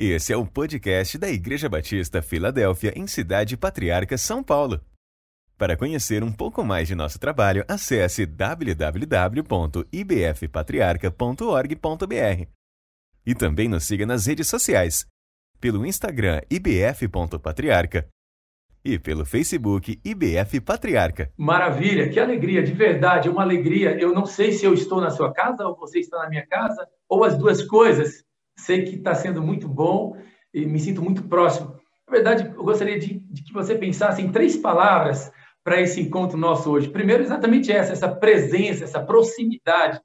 Esse é o podcast da Igreja Batista Filadélfia, em Cidade Patriarca, São Paulo. Para conhecer um pouco mais de nosso trabalho, acesse www.ibfpatriarca.org.br. E também nos siga nas redes sociais, pelo Instagram ibf.patriarca e pelo Facebook IBF Patriarca. Maravilha, que alegria, de verdade, uma alegria. Eu não sei se eu estou na sua casa ou você está na minha casa, ou as duas coisas. Sei que está sendo muito bom e me sinto muito próximo. Na verdade, eu gostaria de, de que você pensasse em três palavras para esse encontro nosso hoje. Primeiro, exatamente essa, essa presença, essa proximidade.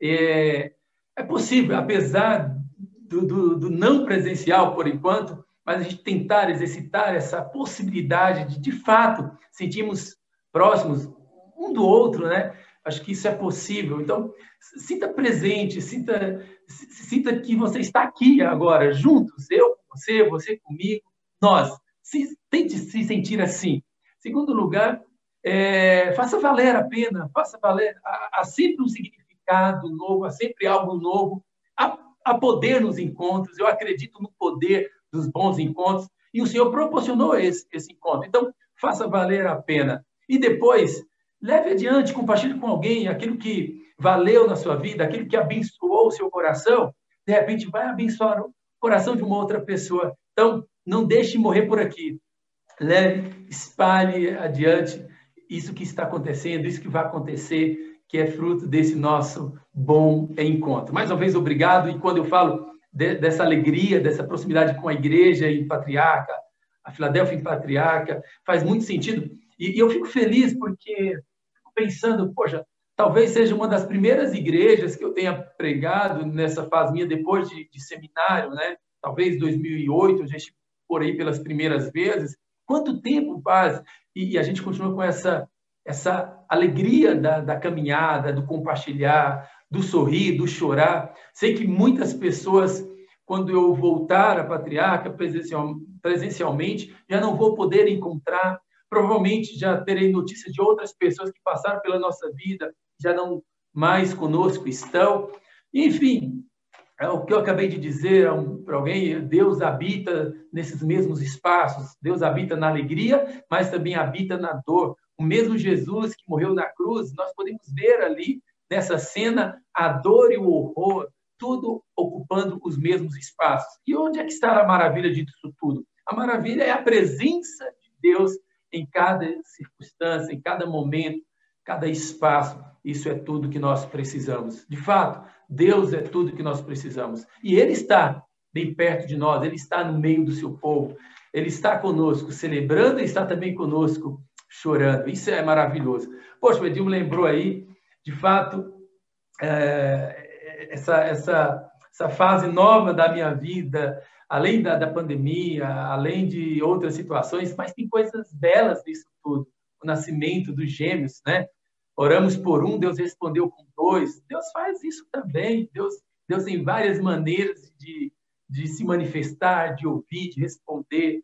É, é possível, apesar do, do, do não presencial, por enquanto, mas a gente tentar exercitar essa possibilidade de, de fato, sentirmos próximos um do outro, né? Acho que isso é possível. Então, sinta presente, sinta, sinta que você está aqui agora, juntos, eu com você, você comigo, nós. Se, tente se sentir assim. Segundo lugar, é, faça valer a pena, faça valer. Há, há, sempre um significado novo, há sempre algo novo. Há, há poder nos encontros, eu acredito no poder dos bons encontros, e o Senhor proporcionou esse, esse encontro. Então, faça valer a pena. E depois, leve adiante, compartilhe com alguém aquilo que valeu na sua vida, aquilo que abençoou o seu coração, de repente vai abençoar o coração de uma outra pessoa. Então, não deixe morrer por aqui. Leve, espalhe adiante isso que está acontecendo, isso que vai acontecer, que é fruto desse nosso bom encontro. Mais uma vez, obrigado. E quando eu falo de, dessa alegria, dessa proximidade com a igreja em Patriarca, a Filadélfia em Patriarca, faz muito sentido. E, e eu fico feliz porque fico pensando, poxa, talvez seja uma das primeiras igrejas que eu tenha pregado nessa fase minha depois de, de seminário, né? Talvez 2008, a gente por aí pelas primeiras vezes. Quanto tempo faz? E, e a gente continua com essa essa alegria da, da caminhada, do compartilhar, do sorrir, do chorar. Sei que muitas pessoas, quando eu voltar a Patriarca presencial, presencialmente, já não vou poder encontrar. Provavelmente já terei notícia de outras pessoas que passaram pela nossa vida, já não mais conosco estão. Enfim, é o que eu acabei de dizer para alguém, Deus habita nesses mesmos espaços. Deus habita na alegria, mas também habita na dor. O mesmo Jesus que morreu na cruz, nós podemos ver ali nessa cena a dor e o horror, tudo ocupando os mesmos espaços. E onde é que está a maravilha disso tudo? A maravilha é a presença de Deus em cada circunstância, em cada momento, cada espaço. Isso é tudo que nós precisamos. De fato, Deus é tudo que nós precisamos. E Ele está bem perto de nós, Ele está no meio do seu povo. Ele está conosco, celebrando e está também conosco, chorando. Isso é maravilhoso. Poxa, o Edilmo lembrou aí de fato, é, essa, essa, essa fase nova da minha vida, além da, da pandemia, além de outras situações, mas tem coisas belas nisso tudo. O nascimento dos gêmeos, né? Oramos por um, Deus respondeu com dois. Deus faz isso também. Deus, Deus tem várias maneiras de, de se manifestar, de ouvir, de responder.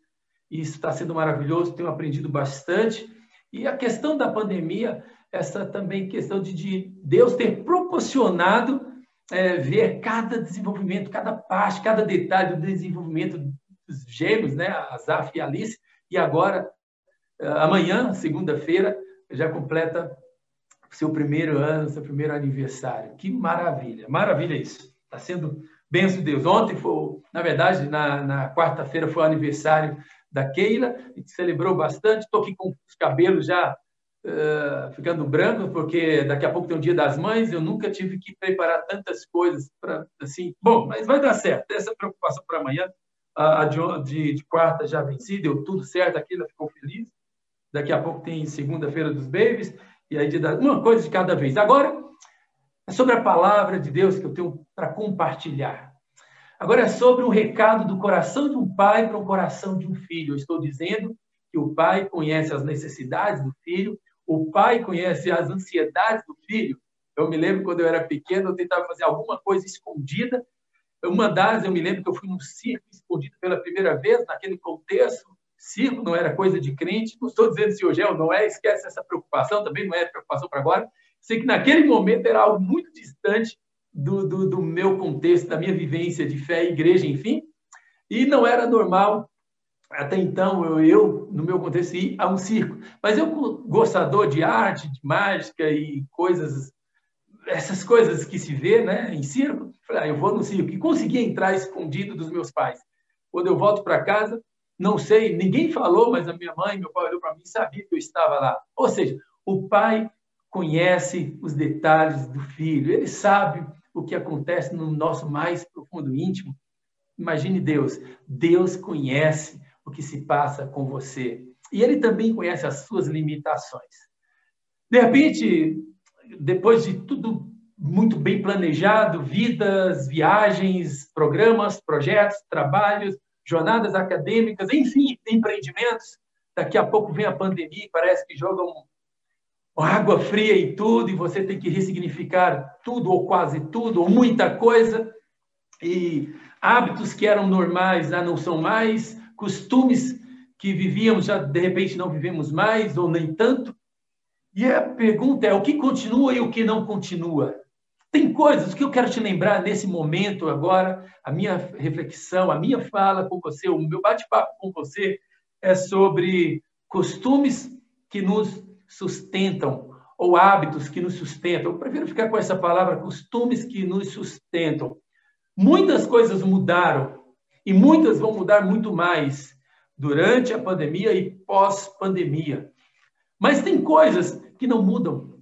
Isso está sendo maravilhoso, tenho aprendido bastante. E a questão da pandemia essa também questão de, de Deus ter proporcionado é, ver cada desenvolvimento, cada parte, cada detalhe do desenvolvimento dos gêmeos, né? A Zaf e a Alice, e agora, é, amanhã, segunda-feira, já completa seu primeiro ano, seu primeiro aniversário. Que maravilha, maravilha isso. Está sendo benção de Deus. Ontem foi, na verdade, na, na quarta-feira foi o aniversário da Keila, a gente celebrou bastante. Estou aqui com os cabelos já uh, ficando branco, porque daqui a pouco tem o Dia das Mães, eu nunca tive que preparar tantas coisas para assim. Bom, mas vai dar certo. Essa preocupação para amanhã, a, de, de, de, quarta já venci, deu tudo certo, aqui ela ficou feliz. Daqui a pouco tem segunda-feira dos babies, e aí da, uma coisa de cada vez. Agora, é sobre a palavra de Deus que eu tenho para compartilhar. Agora é sobre um recado do coração de um pai para o coração de um filho. Eu estou dizendo que o pai conhece as necessidades do filho o pai conhece as ansiedades do filho. Eu me lembro quando eu era pequeno, eu tentava fazer alguma coisa escondida. Uma das, eu me lembro que eu fui num circo escondido pela primeira vez, naquele contexto. Circo não era coisa de crente. Não estou dizendo se hoje é ou não é, esquece essa preocupação, também não é preocupação para agora. Sei que naquele momento era algo muito distante do, do, do meu contexto, da minha vivência de fé, igreja, enfim. E não era normal, até então, eu, eu, no meu contexto, ir a um circo. Mas eu, gostador de arte, de mágica e coisas, essas coisas que se vê né, em circo, falei, ah, eu vou no circo. E consegui entrar escondido dos meus pais. Quando eu volto para casa, não sei, ninguém falou, mas a minha mãe, meu pai olhou para mim e sabia que eu estava lá. Ou seja, o pai conhece os detalhes do filho, ele sabe o que acontece no nosso mais profundo íntimo. Imagine Deus, Deus conhece o que se passa com você. E ele também conhece as suas limitações. De repente, depois de tudo muito bem planejado, vidas, viagens, programas, projetos, trabalhos, jornadas acadêmicas, enfim, empreendimentos. Daqui a pouco vem a pandemia, parece que jogam água fria em tudo e você tem que ressignificar tudo ou quase tudo ou muita coisa. E hábitos que eram normais já não são mais, costumes que vivíamos já de repente não vivemos mais ou nem tanto. E a pergunta é o que continua e o que não continua. Tem coisas que eu quero te lembrar nesse momento agora, a minha reflexão, a minha fala com você, o meu bate-papo com você é sobre costumes que nos sustentam ou hábitos que nos sustentam. Eu prefiro ficar com essa palavra, costumes que nos sustentam. Muitas coisas mudaram e muitas vão mudar muito mais durante a pandemia e pós-pandemia. Mas tem coisas que não mudam.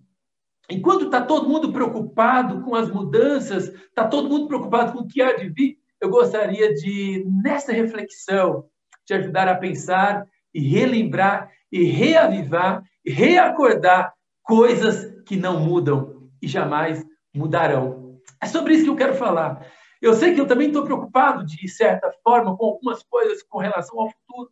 Enquanto está todo mundo preocupado com as mudanças, está todo mundo preocupado com o que há de vir, eu gostaria de, nessa reflexão, te ajudar a pensar e relembrar e reavivar e reacordar coisas que não mudam e jamais mudarão. É sobre isso que eu quero falar. Eu sei que eu também estou preocupado, de certa forma, com algumas coisas com relação ao futuro.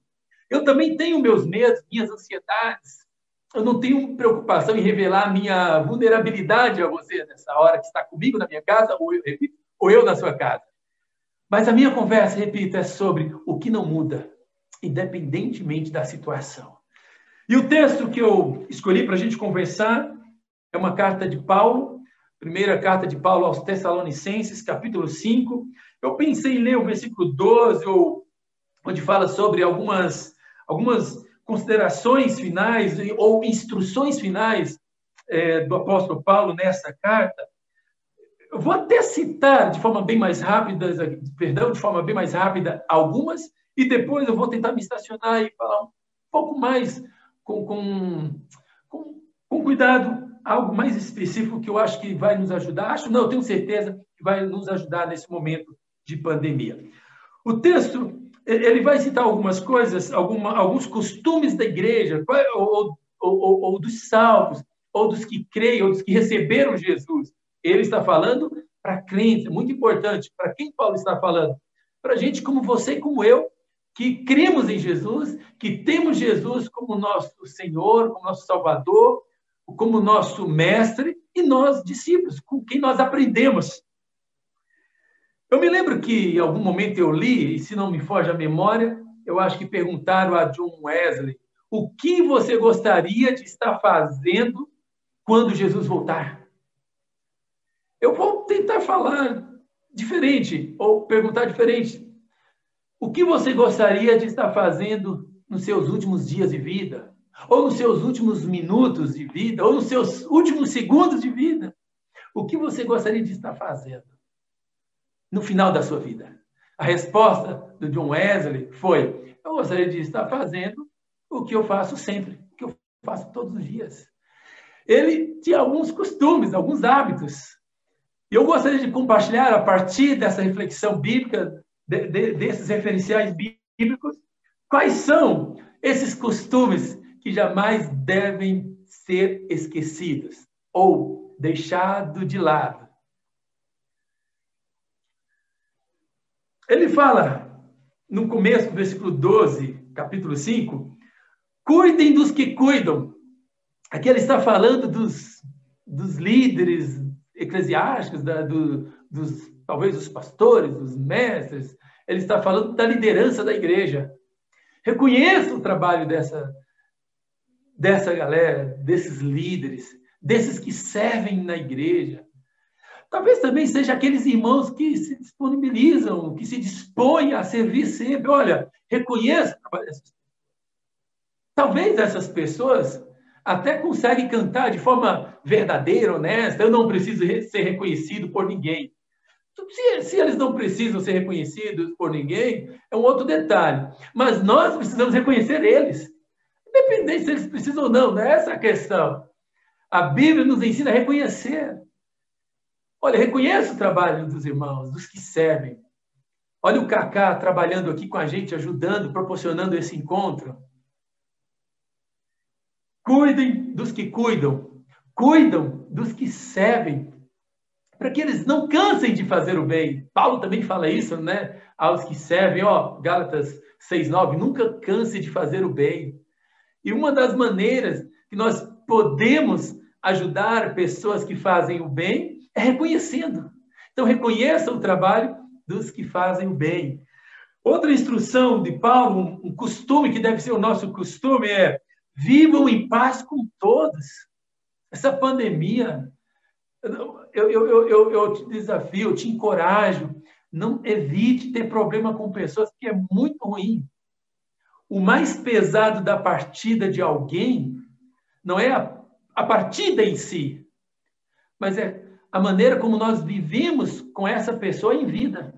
Eu também tenho meus medos, minhas ansiedades, eu não tenho preocupação em revelar minha vulnerabilidade a você nessa hora que está comigo na minha casa, ou eu, repito, ou eu na sua casa. Mas a minha conversa, repito, é sobre o que não muda, independentemente da situação. E o texto que eu escolhi para a gente conversar é uma carta de Paulo, primeira carta de Paulo aos Tessalonicenses, capítulo 5. Eu pensei em ler o versículo 12, ou, onde fala sobre algumas, algumas considerações finais ou instruções finais é, do apóstolo Paulo nessa carta, eu vou até citar de forma bem mais rápida, perdão, de forma bem mais rápida algumas, e depois eu vou tentar me estacionar e falar um pouco mais com, com, com, com cuidado, algo mais específico que eu acho que vai nos ajudar. Acho, não, tenho certeza que vai nos ajudar nesse momento de pandemia. O texto ele vai citar algumas coisas, alguma, alguns costumes da igreja, ou, ou, ou, ou, dos salvos, ou dos que creem, ou dos que receberam Jesus. Ele está falando para crentes, é muito importante. Para quem Paulo está falando? Para gente como você e como eu, que cremos em Jesus, que temos Jesus como nosso Senhor, como nosso Salvador, como nosso mestre, e nós, discípulos, com quem nós aprendemos. Eu me lembro que em algum momento eu li, e se não me foge a memória, eu acho que perguntaram a John Wesley o que você gostaria de estar fazendo quando Jesus voltar. Eu vou tentar falar diferente, ou perguntar diferente. O que você gostaria de estar fazendo nos seus últimos dias de vida? Ou nos seus últimos minutos de vida? Ou nos seus últimos segundos de vida? O que você gostaria de estar fazendo? no final da sua vida? A resposta do John Wesley foi: eu gostaria de estar fazendo o que eu faço sempre, o que eu faço todos os dias. Ele tinha alguns costumes, alguns hábitos. Eu gostaria de compartilhar, a partir dessa reflexão bíblica, de, de, desses referenciais bíblicos, quais são esses costumes que jamais devem ser esquecidos ou deixados de lado Ele fala, no começo do versículo 12, capítulo 5, cuidem dos que cuidam. Aqui ele está falando dos, dos líderes eclesiásticos, da, do, dos, talvez dos pastores, dos mestres. Ele está falando da liderança da igreja. Reconheça o trabalho dessa, dessa galera, desses líderes, desses que servem na igreja. Talvez também seja aqueles irmãos que se disponibilizam, que se dispõem a servir sempre. Olha, reconheça Talvez essas pessoas até conseguem cantar de forma verdadeira, honesta. Eu não preciso ser reconhecido por ninguém. Se, se, eles não precisam ser reconhecidos por ninguém, é um outro detalhe. Mas nós precisamos reconhecer eles. Independente se eles precisam ou não, não é essa a questão. A Bíblia nos ensina a reconhecer. Olha, reconheça o trabalho dos irmãos, dos que servem. Olha o Cacá trabalhando aqui com a gente, ajudando, proporcionando esse encontro. Cuidem dos que cuidam, cuidam dos que servem, para que eles não cansem de fazer o bem. Paulo também fala isso, né? Aos que servem, ó, Gálatas 6:9, nunca canse de fazer o bem. E uma das maneiras que nós podemos ajudar pessoas que fazem o bem é reconhecendo. Então reconheça o trabalho dos que fazem o bem. Outra instrução de Paulo, um costume que deve ser o nosso costume é Vivam em paz com todos. Essa pandemia, eu, eu, eu, eu, te desafio, eu te encorajo, não evite ter problema com pessoas, que é muito ruim. O mais pesado da partida de alguém não é a, a partida em si, mas é a maneira como nós vivemos com essa pessoa em vida.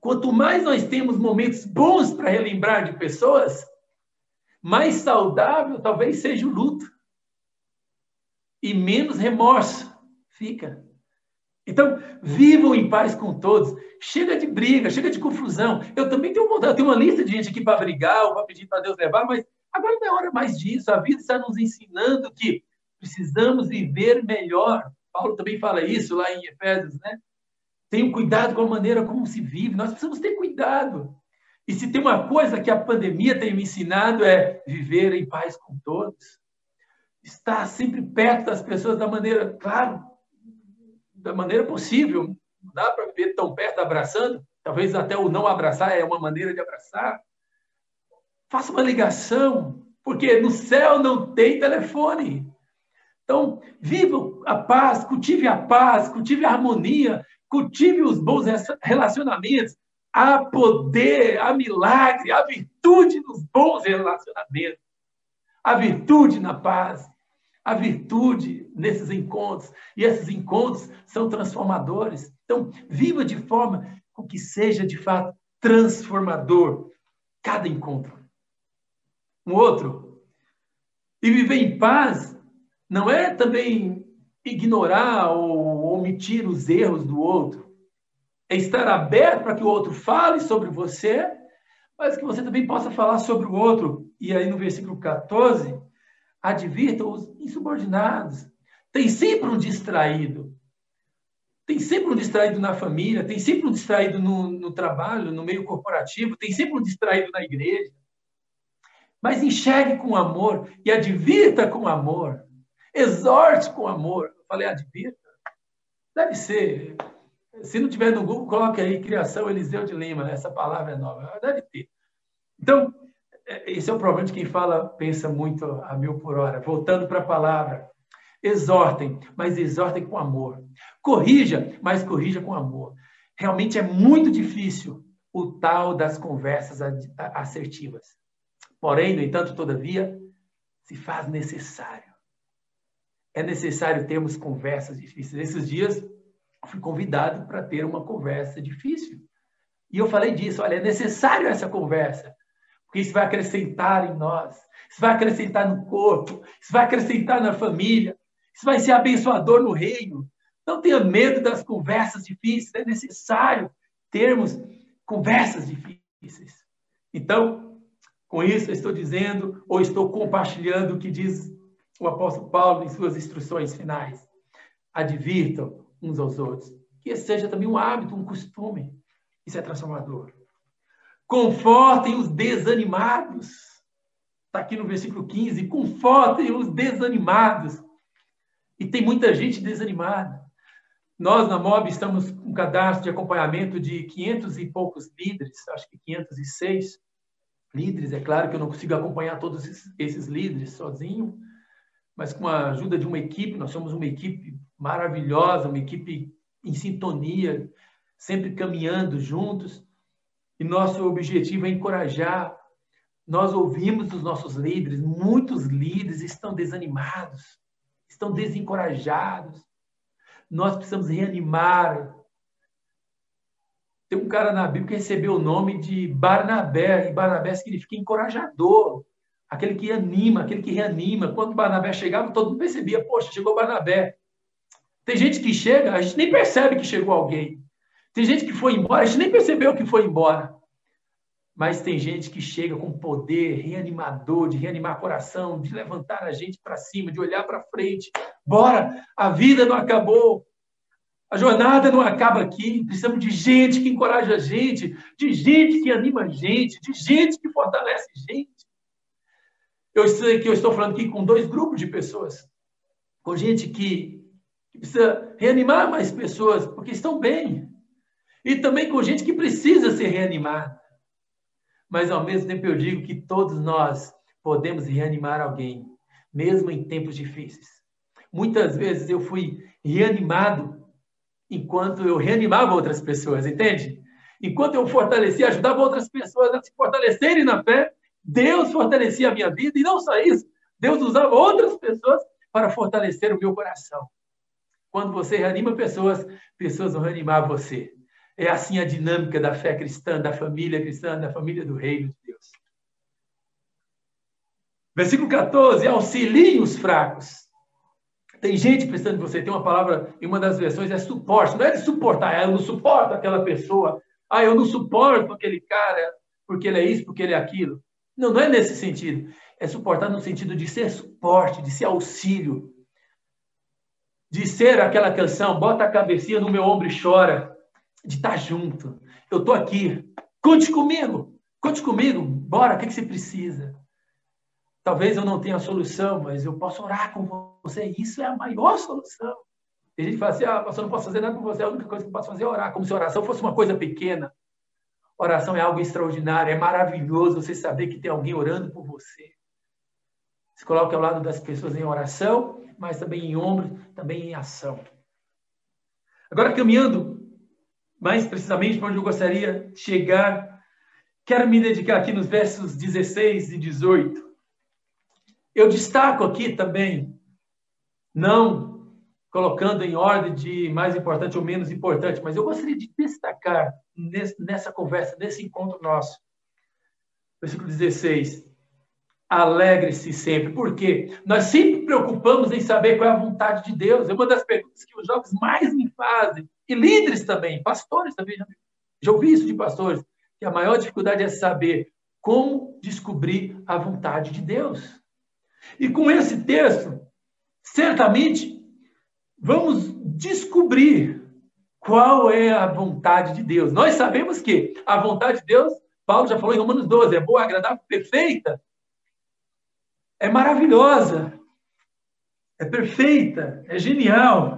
Quanto mais nós temos momentos bons para relembrar de pessoas, mais saudável talvez seja o luto. E menos remorso fica. Então, vivam em paz com todos. Chega de briga, chega de confusão. Eu também tenho vontade, tenho uma lista de gente aqui para brigar para pedir para Deus levar, mas agora não é hora mais disso. A vida está nos ensinando que precisamos viver melhor. Paulo também fala isso lá em Efésios, né? Tenham cuidado com a maneira como se vive. Nós precisamos ter cuidado. E se tem uma coisa que a pandemia tem me ensinado é viver em paz com todos. Estar sempre perto das pessoas da maneira, claro, da maneira possível. Não dá para viver tão perto abraçando. Talvez até o não abraçar é uma maneira de abraçar. Faça uma ligação, porque no céu não tem telefone. Então, viva a paz, cultive a paz, cultive a harmonia, cultive os bons relacionamentos, há poder, há milagre, há virtude nos bons relacionamentos, há virtude na paz, há virtude nesses encontros, e esses encontros são transformadores. Então, viva de forma com que seja de fato transformador cada encontro. Um outro. E viver em paz não é também ignorar ou omitir os erros do outro é estar aberto para que o outro fale sobre você, mas que você também possa falar sobre o outro. E aí no versículo 14, advirta os insubordinados. Tem sempre um distraído. Tem sempre um distraído na família, tem sempre um distraído no, no trabalho, no meio corporativo, tem sempre um distraído na igreja. Mas enxergue com amor e advirta com amor. Exorte com amor. Eu falei, advirta. Deve ser se não tiver no Google, coloque aí Criação Eliseu de Lima, né? essa palavra é nova. Deve ter. Então, esse é o problema de quem fala, pensa muito a mil por hora. Voltando para a palavra. Exortem, mas exortem com amor. Corrija, mas corrija com amor. Realmente é muito difícil o tal das conversas assertivas. Porém, no entanto, todavia, se faz necessário. É necessário termos conversas difíceis. Esses dias, fui convidado para ter uma conversa difícil. E eu falei disso, olha, é necessário essa conversa, porque isso vai acrescentar em nós, isso vai acrescentar no corpo, isso vai acrescentar na família, isso vai ser abençoador no reino. Não tenha medo das conversas difíceis, é necessário termos conversas difíceis. Então, com isso, eu estou dizendo, ou estou compartilhando o que diz o apóstolo Paulo em suas instruções finais. Advirtam, uns aos outros. Que esse seja também um hábito, um costume. Isso é transformador. Confortem os desanimados. Está aqui no versículo 15. Confortem os desanimados. E tem muita gente desanimada. Nós, na MOB, estamos com um cadastro de acompanhamento de 500 e poucos líderes, acho que 506 líderes. É claro que eu não consigo acompanhar todos esses líderes sozinho, mas com a ajuda de uma equipe, nós somos uma equipe maravilhosa, uma equipe em sintonia, sempre caminhando juntos. E nosso objetivo é encorajar. Nós ouvimos dos nossos líderes, muitos líderes estão desanimados, estão desencorajados. Nós precisamos reanimar. Tem um cara na Bíblia que recebeu o nome de Barnabé, e Barnabé significa encorajador, aquele que anima, aquele que reanima. Quando Barnabé chegava, todo mundo percebia, poxa, chegou Barnabé. Tem gente que chega, a gente nem percebe que chegou alguém. Tem gente que foi embora, a gente nem percebeu que foi embora. Mas tem gente que chega com poder reanimador, de reanimar coração, de levantar a gente para cima, de olhar para frente. Bora, a vida não acabou. A jornada não acaba aqui. Precisamos de gente que encoraja a gente, de gente que anima a gente, de gente que fortalece a gente. Eu sei que eu estou falando aqui com dois grupos de pessoas. Com gente que precisa reanimar mais pessoas, porque estão bem, e também com gente que precisa ser reanimada. Mas ao mesmo tempo eu digo que todos nós podemos reanimar alguém, mesmo em tempos difíceis. Muitas vezes eu fui reanimado enquanto eu reanimava outras pessoas, entende? Enquanto eu fortalecia, ajudava outras pessoas a se fortalecerem na fé, Deus fortalecia a minha vida e não só isso, Deus usava outras pessoas para fortalecer o meu coração. Quando você reanima pessoas, pessoas vão reanimar você. É assim a dinâmica da fé cristã, da família cristã, da família do reino de Deus. Versículo 14: auxiliem os fracos. Tem gente precisando de você. Tem uma palavra em uma das versões, é suporte. Não é de suportar, é eu não suporto aquela pessoa. Ah, eu não suporto aquele cara porque ele é isso, porque ele é aquilo. Não, não é nesse sentido. É suportar no sentido de ser suporte, de ser auxílio. De ser aquela canção, bota a cabecinha no meu ombro e chora de estar junto. Eu estou aqui. Conte comigo. Conte comigo. Bora, o que, que você precisa? Talvez eu não tenha a solução, mas eu posso orar com você. Isso é a maior solução. E a gente fala assim, ah, pastor, não posso fazer nada com você. A única coisa que eu posso fazer é orar. Como se oração fosse uma coisa pequena. Oração é algo extraordinário. É maravilhoso você saber que tem alguém orando por você. Se coloque ao lado das pessoas em oração, mas também em ombro, também em ação. Agora, caminhando mais precisamente para onde eu gostaria de chegar, quero me dedicar aqui nos versos 16 e 18. Eu destaco aqui também, não colocando em ordem de mais importante ou menos importante, mas eu gostaria de destacar nessa conversa, nesse encontro nosso. Versículo 16. Alegre-se sempre. Por quê? Nós sempre preocupamos em saber qual é a vontade de Deus. É uma das perguntas que os jovens mais me fazem e líderes também, pastores também. Já ouvi isso de pastores, que a maior dificuldade é saber como descobrir a vontade de Deus. E com esse texto, certamente, vamos descobrir qual é a vontade de Deus. Nós sabemos que a vontade de Deus, Paulo já falou em Romanos 12, é boa, agradável, perfeita. É maravilhosa. É perfeita, é genial.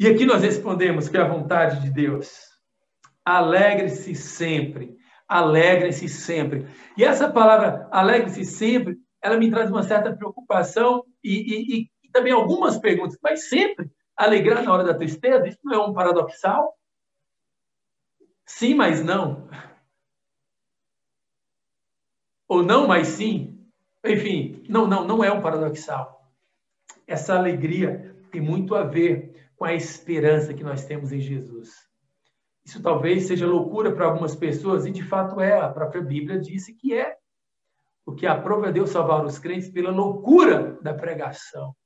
E aqui nós respondemos que é a vontade de Deus. Alegre-se sempre. Alegre-se sempre. E essa palavra alegre-se sempre, ela me traz uma certa preocupação e, e, e também algumas perguntas. Mas sempre alegrar na hora da tristeza, isso não é um paradoxal? Sim, mas não. Ou não, mas sim. Enfim, não, não, não é um paradoxal. Essa alegria tem muito a ver com a esperança que nós temos em Jesus. Isso talvez seja loucura para algumas pessoas, e de fato é, a própria Bíblia disse que é. Porque aprova Deus salvar os crentes pela loucura da pregação.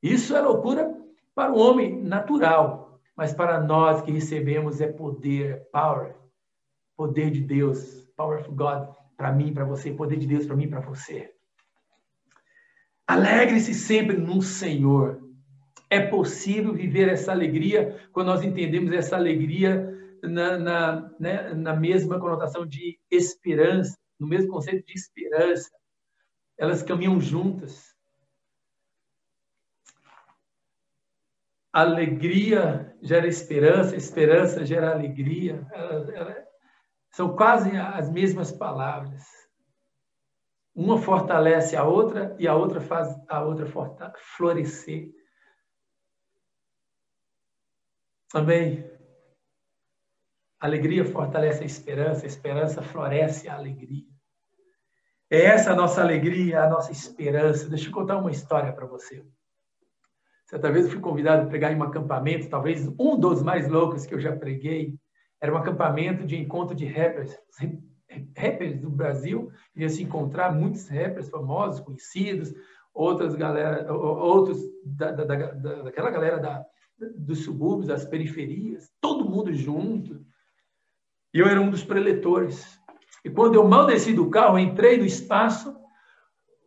Isso é loucura para o homem natural, mas para nós que recebemos é poder, é power, poder de Deus, power of God para mim, para você, poder de Deus para mim, para você. Alegre-se sempre no Senhor. É possível viver essa alegria quando nós entendemos essa alegria na, na, né, na mesma conotação de esperança, no mesmo conceito de esperança. Elas caminham juntas. Alegria gera esperança, esperança gera alegria. São quase as mesmas palavras. Uma fortalece a outra e a outra faz a outra florescer. Amém. Alegria fortalece a esperança, a esperança floresce a alegria. É essa a nossa alegria, a nossa esperança. Deixa eu contar uma história para você. Certa vez eu fui convidado a pregar em um acampamento, talvez um dos mais loucos que eu já preguei. Era um acampamento de encontro de rappers, rappers do Brasil. Ia se encontrar muitos rappers famosos, conhecidos, outras galera, outros da, da, da, daquela galera da, dos subúrbios, das periferias, todo mundo junto. E eu era um dos preletores. E quando eu mal desci do carro, entrei no espaço,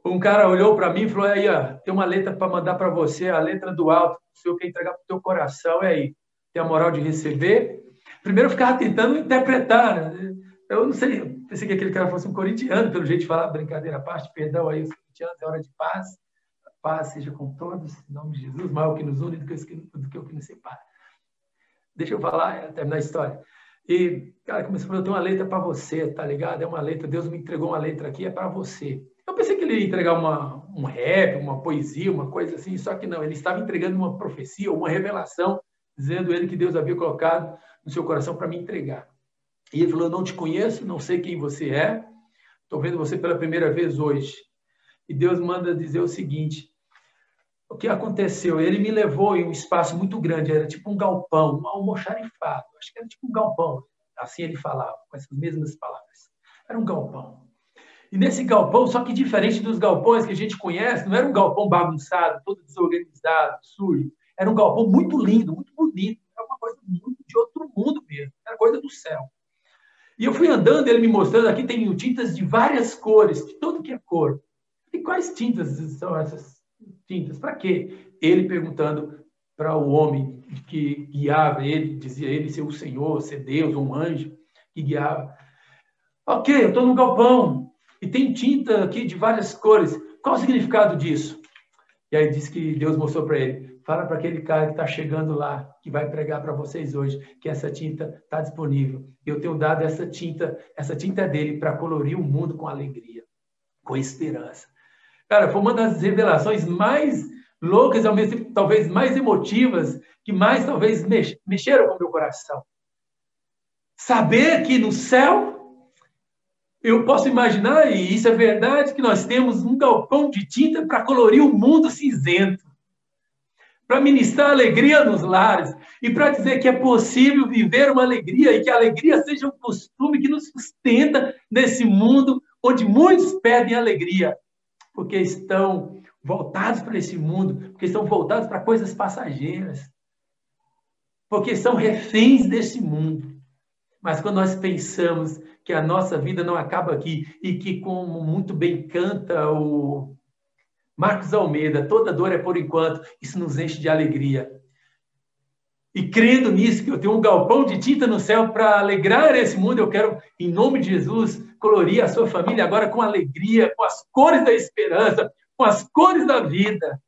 um cara olhou para mim e falou: aí, ó, tem uma letra para mandar para você, a letra do alto, o senhor quer entregar para o teu coração, é aí. Tem a moral de receber? Primeiro eu ficava tentando interpretar. Né? Eu não sei, pensei que aquele cara fosse um corintiano, pelo jeito de falar, brincadeira à parte, perdão aí, os corintianos, é hora de paz. Paz seja com todos, em nome de Jesus, maior que nos une do que, do que o que nos separa. Deixa eu falar, terminar a história. E, cara, começou a falar, eu tenho uma letra para você, tá ligado? É uma letra, Deus me entregou uma letra aqui, é para você. Eu pensei que ele ia entregar uma, um rap, uma poesia, uma coisa assim, só que não, ele estava entregando uma profecia, uma revelação, dizendo ele que Deus havia colocado no seu coração para me entregar. E ele falou: Não te conheço, não sei quem você é, estou vendo você pela primeira vez hoje. E Deus manda dizer o seguinte: o que aconteceu? Ele me levou em um espaço muito grande, era tipo um galpão, um almoxarifado, acho que era tipo um galpão, assim ele falava, com essas mesmas palavras. Era um galpão. E nesse galpão, só que diferente dos galpões que a gente conhece, não era um galpão bagunçado, todo desorganizado, sujo. Era um galpão muito lindo, muito bonito. Era uma coisa muito de outro mundo mesmo. Era coisa do céu. E eu fui andando, ele me mostrando, aqui tem tintas de várias cores, de todo que é cor. E quais tintas são essas tintas. Para quê? Ele perguntando para o homem que guiava ele, dizia ele ser o Senhor, ser Deus, um anjo que guiava. Ok, eu estou no galpão e tem tinta aqui de várias cores. Qual o significado disso? E aí diz que Deus mostrou para ele: fala para aquele cara que está chegando lá, que vai pregar para vocês hoje, que essa tinta está disponível. Eu tenho dado essa tinta, essa tinta é dele para colorir o mundo com alegria, com esperança. Cara, foi uma das revelações mais loucas, ao mesmo tempo, talvez mais emotivas, que mais talvez mexeram com o meu coração. Saber que no céu eu posso imaginar, e isso é verdade, que nós temos um galpão de tinta para colorir o mundo cinzento, para ministrar alegria nos lares e para dizer que é possível viver uma alegria e que a alegria seja um costume que nos sustenta nesse mundo onde muitos pedem alegria porque estão voltados para esse mundo, porque estão voltados para coisas passageiras, porque são reféns desse mundo. Mas quando nós pensamos que a nossa vida não acaba aqui e que, como muito bem canta o Marcos Almeida, toda dor é por enquanto, isso nos enche de alegria. E crendo nisso, que eu tenho um galpão de tinta no céu para alegrar esse mundo, eu quero, em nome de Jesus, colorir a sua família agora com alegria, com as cores da esperança, com as cores da vida.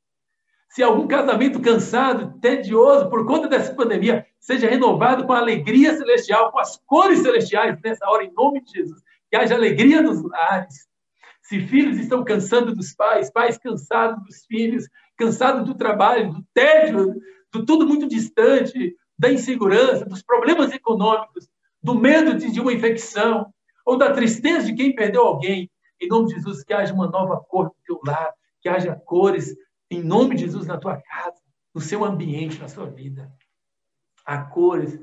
Se algum casamento cansado, tedioso por conta dessa pandemia, seja renovado com a alegria celestial, com as cores celestiais nessa hora, em nome de Jesus. Que haja alegria nos lares. Se filhos estão cansando dos pais, pais cansados dos filhos, cansados do trabalho, do tédio, do tudo muito distante, da insegurança, dos problemas econômicos, do medo de, de uma infecção, ou da tristeza de quem perdeu alguém. Em nome de Jesus, que haja uma nova cor no teu lar, que haja cores, em nome de Jesus, na tua casa, no seu ambiente, na sua vida. Há cores.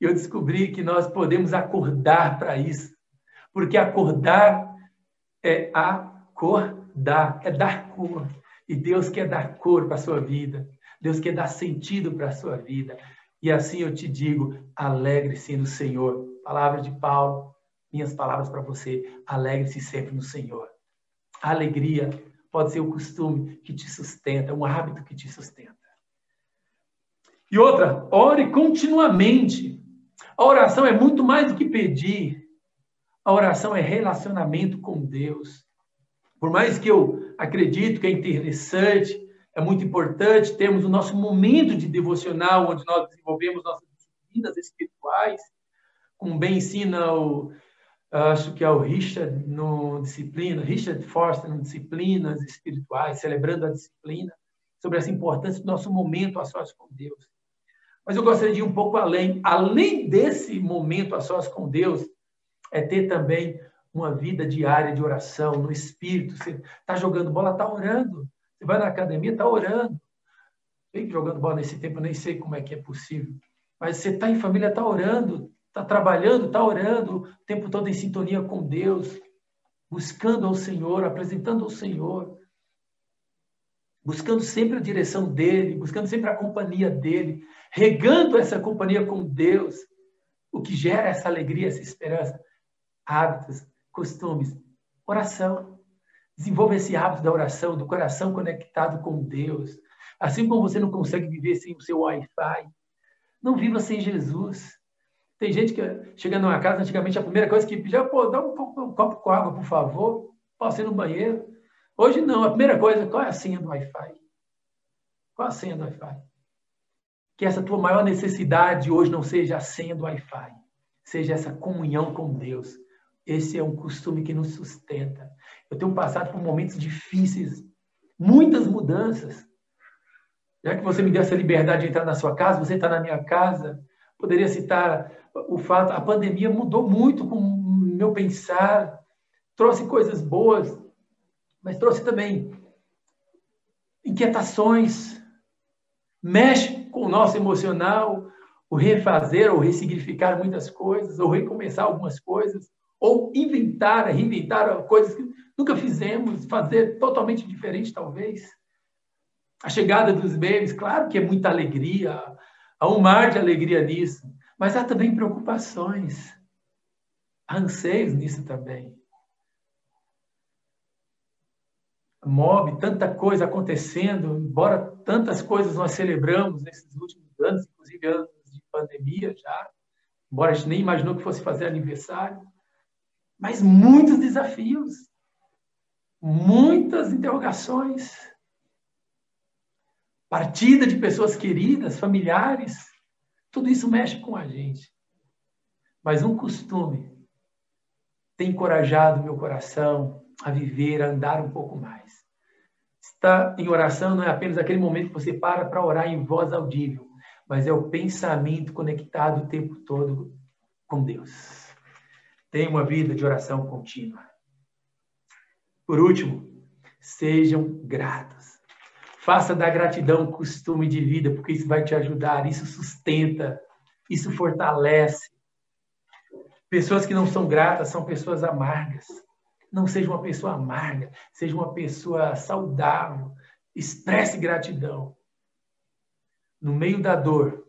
E eu descobri que nós podemos acordar para isso. Porque acordar é acordar, é dar cor. E Deus quer dar cor para a sua vida. Deus quer dar sentido para a sua vida. E assim eu te digo: alegre-se no Senhor. Palavra de Paulo, minhas palavras para você. Alegre-se sempre no Senhor. A alegria pode ser o costume que te sustenta, um hábito que te sustenta. E outra, ore continuamente. A oração é muito mais do que pedir. A oração é relacionamento com Deus. Por mais que eu acredito que é interessante, é muito importante termos o nosso momento de devocional, onde nós desenvolvemos nossas disciplinas espirituais, como bem ensina o, acho que é o Richard no disciplina, Richard Forster no disciplinas espirituais, celebrando a disciplina, sobre essa importância do nosso momento a sós com Deus. Mas eu gostaria de ir um pouco além. Além desse momento a sós com Deus, é ter também uma vida diária de oração, no espírito. Você está jogando bola, está orando. Você vai na academia, está orando. Vem jogando bola nesse tempo, eu nem sei como é que é possível. Mas você está em família, está orando, está trabalhando, está orando, o tempo todo em sintonia com Deus, buscando ao Senhor, apresentando ao Senhor, buscando sempre a direção dele, buscando sempre a companhia dele, regando essa companhia com Deus, o que gera essa alegria, essa esperança. Hábitos, costumes, oração. Desenvolva esse hábito da oração, do coração conectado com Deus. Assim como você não consegue viver sem o seu Wi-Fi, não viva sem Jesus. Tem gente que chega numa casa, antigamente a primeira coisa que pedia, pô, dá um, um, copo com água, por favor, posso ir no banheiro. Hoje não, a primeira coisa, qual é a senha do Wi-Fi? Qual a senha do Wi-Fi? Que essa tua maior necessidade hoje não seja a senha do Wi-Fi, seja essa comunhão com Deus, esse é um costume que nos sustenta. Eu tenho passado por momentos difíceis, muitas mudanças. Já que você me deu essa liberdade de entrar na sua casa, você está na minha casa, poderia citar o fato, a pandemia mudou muito com o meu pensar, trouxe coisas boas, mas trouxe também inquietações, mexe com o nosso emocional, o refazer ou ressignificar muitas coisas, ou recomeçar algumas coisas ou inventar, reinventar coisas que nunca fizemos, fazer totalmente diferente, talvez. A chegada dos memes, claro que é muita alegria, há um mar de alegria nisso, mas há também preocupações, há anseios nisso também. Mob, tanta coisa acontecendo, embora tantas coisas nós celebramos nesses últimos anos, inclusive anos de pandemia já, embora a gente nem imaginou que fosse fazer aniversário, mas muitos desafios, muitas interrogações, partida de pessoas queridas, familiares, tudo isso mexe com a gente. Mas um costume tem encorajado meu coração a viver, a andar um pouco mais. Estar em oração não é apenas aquele momento que você para para orar em voz audível, mas é o pensamento conectado o tempo todo com Deus. Tenha uma vida de oração contínua. Por último, sejam gratos. Faça da gratidão um costume de vida, porque isso vai te ajudar, isso sustenta, isso fortalece. Pessoas que não são gratas são pessoas amargas. Não seja uma pessoa amarga, seja uma pessoa saudável. Expresse gratidão. No meio da dor,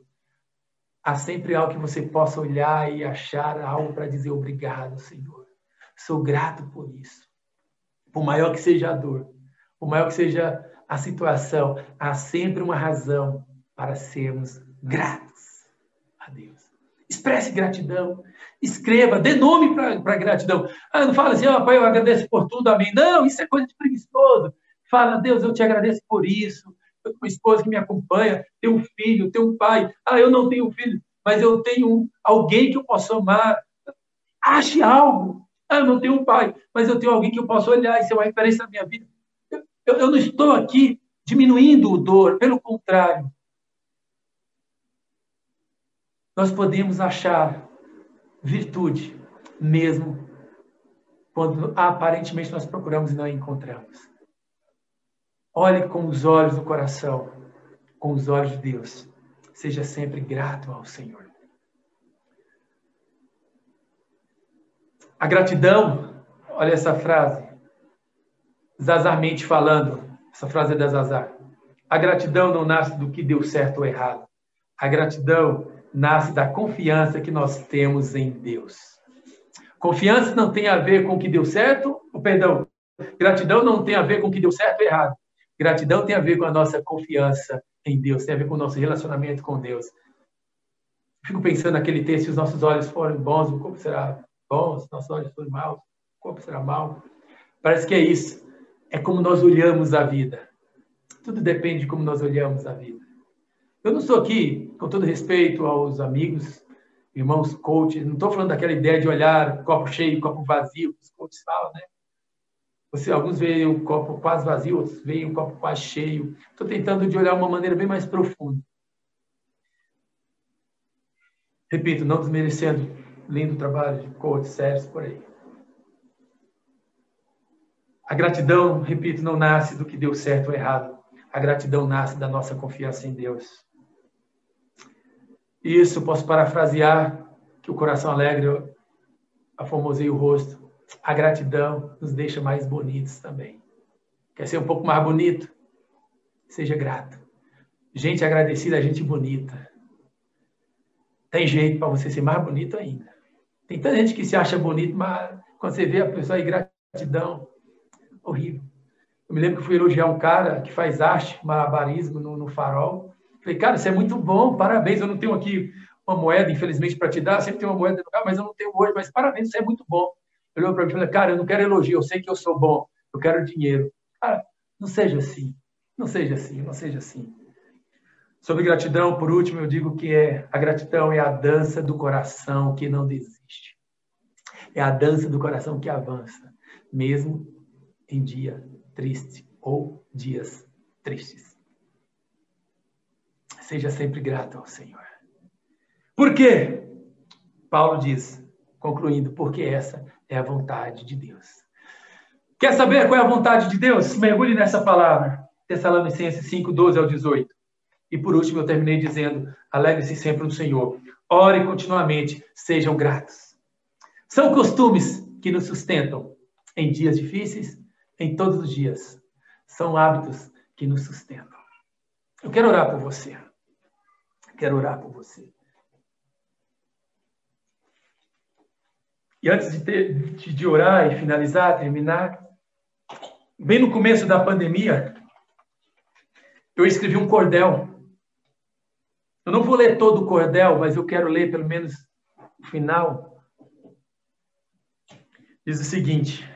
há sempre algo que você possa olhar e achar algo para dizer obrigado, Senhor. Sou grato por isso. Por maior que seja a dor, por maior que seja a situação, há sempre uma razão para sermos gratos a Deus. Expresse gratidão, escreva, dê nome para gratidão. Ah, não fala assim, ó, oh, pai, eu agradeço por tudo, amém. Não, isso é coisa de preguiçoso. Fala, Deus, eu te agradeço por isso eu tenho uma esposa que me acompanha, tenho um filho, tenho um pai. Ah, eu não tenho filho, mas eu tenho alguém que eu posso amar. Ache algo. Ah, eu não tenho um pai, mas eu tenho alguém que eu posso olhar, isso é uma referência na minha vida. Eu, eu não estou aqui diminuindo o dor, pelo contrário. Nós podemos achar virtude, mesmo quando aparentemente nós procuramos e não encontramos. Olhe com os olhos do coração, com os olhos de Deus. Seja sempre grato ao Senhor. A gratidão, olha essa frase, Zazarmente falando, essa frase é da Zazar. A gratidão não nasce do que deu certo ou errado. A gratidão nasce da confiança que nós temos em Deus. Confiança não tem a ver com o que deu certo, ou perdão, gratidão não tem a ver com o que deu certo ou errado. Gratidão tem a ver com a nossa confiança em Deus, tem a ver com o nosso relacionamento com Deus. Fico pensando naquele texto: se os nossos olhos forem bons, o corpo será bom, se os nossos olhos forem maus, o corpo será mau. Parece que é isso. É como nós olhamos a vida. Tudo depende de como nós olhamos a vida. Eu não estou aqui, com todo respeito aos amigos, irmãos coaches, não estou falando daquela ideia de olhar copo cheio, copo vazio, que os coaches falam, né? Você, alguns veem o copo quase vazio, outros veem o copo quase cheio. Estou tentando de olhar uma maneira bem mais profunda. Repito, não desmerecendo lindo trabalho de coach, Sérgio, por aí. A gratidão, repito, não nasce do que deu certo ou errado. A gratidão nasce da nossa confiança em Deus. Isso, posso parafrasear que o coração alegre aformoseia o rosto. A gratidão nos deixa mais bonitos também. Quer ser um pouco mais bonito? Seja grato. Gente agradecida gente bonita. Tem jeito para você ser mais bonito ainda. Tem tanta gente que se acha bonito, mas quando você vê a pessoa aí, gratidão, horrível. Eu me lembro que fui elogiar um cara que faz arte, malabarismo no, no farol. Falei, cara, isso é muito bom, parabéns. Eu não tenho aqui uma moeda, infelizmente, para te dar, sempre tem uma moeda no lugar, mas eu não tenho hoje, mas parabéns, isso é muito bom. Olhou para mim e falou, cara, eu não quero elogio, eu sei que eu sou bom, eu quero dinheiro. Cara, não seja assim, não seja assim, não seja assim. Sobre gratidão, por último, eu digo que é a gratidão é a dança do coração que não desiste. É a dança do coração que avança, mesmo em dia triste ou dias tristes. Seja sempre grato ao Senhor. Por quê? Paulo diz, concluindo, porque essa é a vontade de Deus. Quer saber qual é a vontade de Deus? Mergulhe nessa palavra. Tessalonicenses 5, 12 ao 18. E por último, eu terminei dizendo: alegre-se sempre no Senhor. Ore continuamente, sejam gratos. São costumes que nos sustentam em dias difíceis, em todos os dias. São hábitos que nos sustentam. Eu quero orar por você. Quero orar por você. E antes de, ter, de, orar e finalizar, terminar, bem no começo da pandemia, eu escrevi um cordel eu não vou ler todo o cordel, mas eu quero ler pelo menos o final. Diz o seguinte.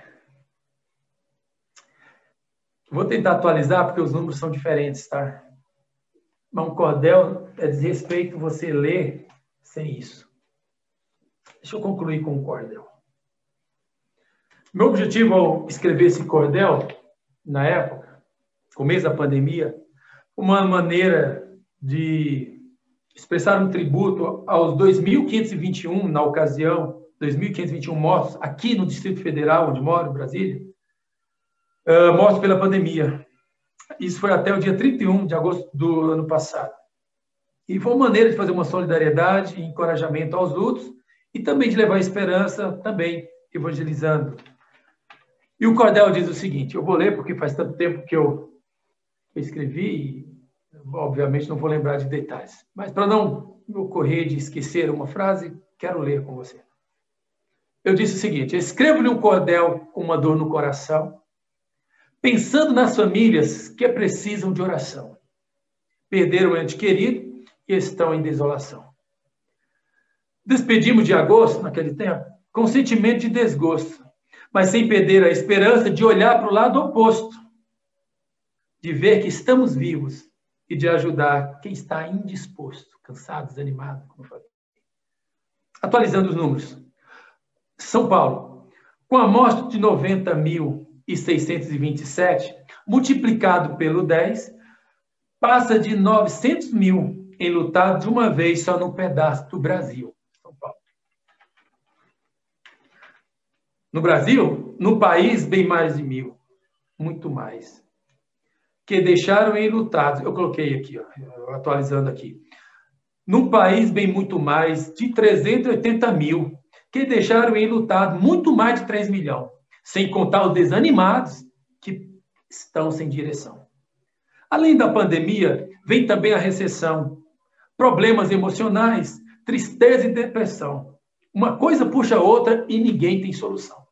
Vou tentar atualizar porque os números são diferentes, tá? Mas um cordel é desrespeito você ler sem isso. Deixa eu concluir com o cordel. Meu objetivo ao escrever esse cordel, na época, começo da pandemia, uma maneira de expressaram um tributo aos 2.521, na ocasião, 2.521 mortos aqui no Distrito Federal, onde moro, Brasília, uh, mortos pela pandemia. Isso foi até o dia 31 de agosto do ano passado. E foi uma maneira de fazer uma solidariedade e encorajamento aos lutos e também de levar esperança, também evangelizando. E o Cordel diz o seguinte, eu vou ler porque faz tanto tempo que eu escrevi obviamente não vou lembrar de detalhes, mas para não ocorrer de esquecer uma frase, quero ler com você. Eu disse o seguinte: escrevo-lhe um cordel com uma dor no coração, pensando nas famílias que precisam de oração. Perderam o ente querido e estão em desolação. Despedimos de agosto, naquele tempo, com sentimento de desgosto, mas sem perder a esperança de olhar para o lado oposto, de ver que estamos vivos e de ajudar quem está indisposto, cansado, desanimado, como eu falei. Atualizando os números. São Paulo, com a morte de 90.627, multiplicado pelo 10, passa de 900 mil enlutados de uma vez só num pedaço do Brasil. São Paulo. No Brasil, no país, bem mais de mil. Muito mais que deixaram enlutados. Eu coloquei aqui, ó, atualizando aqui. Num país bem muito mais de 380 mil, que deixaram enlutados muito mais de 3 milhões, sem contar os desanimados que estão sem direção. Além da pandemia, vem também a recessão, problemas emocionais, tristeza e depressão. Uma coisa puxa a outra e ninguém tem solução.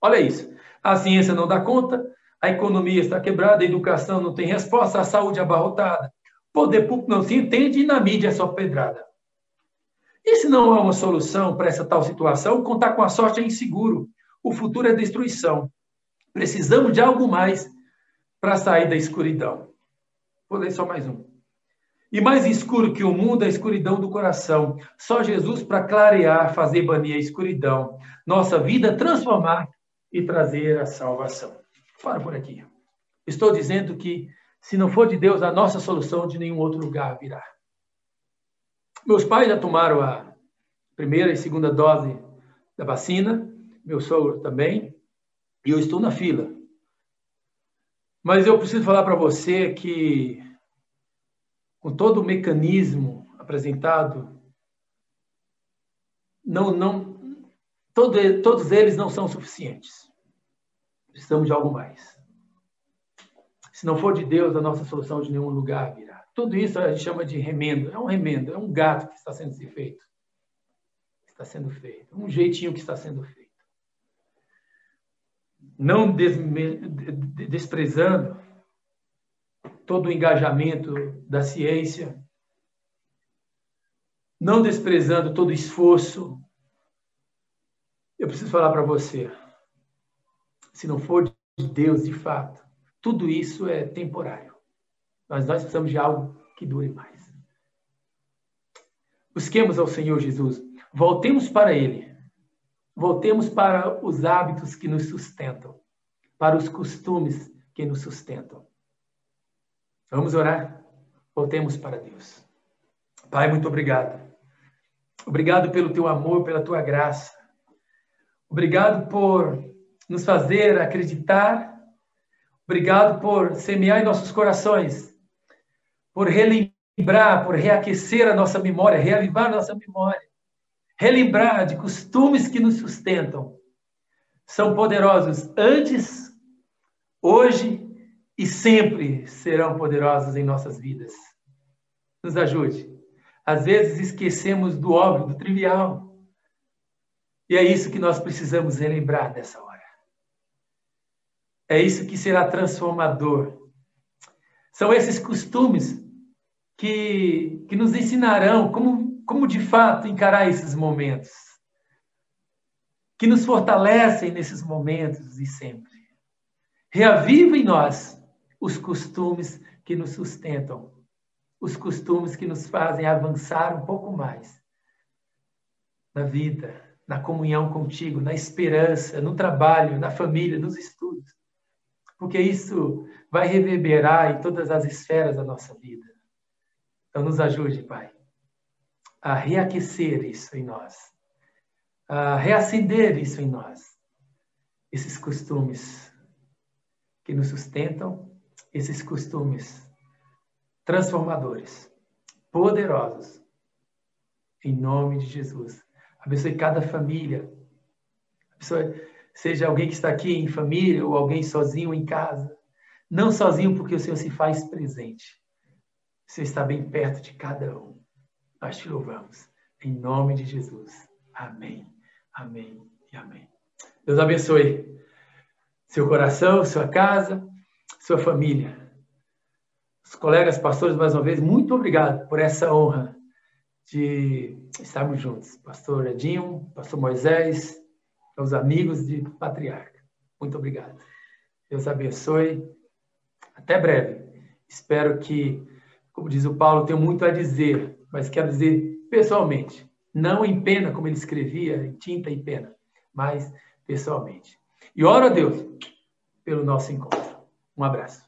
Olha isso. A ciência não dá conta, a economia está quebrada, a educação não tem resposta, a saúde abarrotada, o poder público não se entende e na mídia é só pedrada. E se não há uma solução para essa tal situação, contar com a sorte é inseguro. O futuro é destruição. Precisamos de algo mais para sair da escuridão. Vou ler só mais um. E mais escuro que o mundo é a escuridão do coração. Só Jesus para clarear, fazer banir a escuridão. Nossa vida transformar e trazer a salvação. Para por aqui. Estou dizendo que, se não for de Deus, a nossa solução de nenhum outro lugar virá. Meus pais já tomaram a primeira e segunda dose da vacina, meu sogro também, e eu estou na fila. Mas eu preciso falar para você que, com todo o mecanismo apresentado, não, não, todo, todos eles não são suficientes. Precisamos de algo mais. Se não for de Deus, a nossa solução de nenhum lugar virá. Tudo isso a gente chama de remendo. É um remendo, é um gato que está sendo feito. Está sendo feito. Um jeitinho que está sendo feito. Não desprezando todo o engajamento da ciência, não desprezando todo o esforço. Eu preciso falar para você, se não for de Deus de fato, tudo isso é temporário. Mas nós precisamos de algo que dure mais. Busquemos ao Senhor Jesus. Voltemos para Ele. Voltemos para os hábitos que nos sustentam, para os costumes que nos sustentam. Vamos orar? Voltemos para Deus. Pai, muito obrigado. Obrigado pelo teu amor, pela tua graça. Obrigado por nos fazer acreditar. Obrigado por semear em nossos corações, por relembrar, por reaquecer a nossa memória, reavivar nossa memória, relembrar de costumes que nos sustentam. São poderosos antes, hoje e sempre serão poderosos em nossas vidas. Nos ajude. Às vezes esquecemos do óbvio, do trivial. E é isso que nós precisamos relembrar nessa hora. É isso que será transformador. São esses costumes que, que nos ensinarão como, como de fato encarar esses momentos, que nos fortalecem nesses momentos e sempre. Reaviva em nós os costumes que nos sustentam, os costumes que nos fazem avançar um pouco mais na vida, na comunhão contigo, na esperança, no trabalho, na família, nos estudos. Porque isso vai reverberar em todas as esferas da nossa vida. Então, nos ajude, Pai, a reaquecer isso em nós, a reacender isso em nós, esses costumes que nos sustentam, esses costumes transformadores, poderosos, em nome de Jesus. Abençoe cada família. Abençoe, seja alguém que está aqui em família ou alguém sozinho em casa. Não sozinho, porque o Senhor se faz presente. O Senhor está bem perto de cada um. Nós te louvamos. Em nome de Jesus. Amém. Amém e amém. Deus abençoe seu coração, sua casa, sua família. Os colegas pastores, mais uma vez, muito obrigado por essa honra de estarmos juntos. Pastor Edinho, pastor Moisés, os amigos de Patriarca. Muito obrigado. Deus abençoe. Até breve. Espero que, como diz o Paulo, tenho muito a dizer, mas quero dizer pessoalmente, não em pena, como ele escrevia, em tinta e pena, mas pessoalmente. E oro a Deus pelo nosso encontro. Um abraço.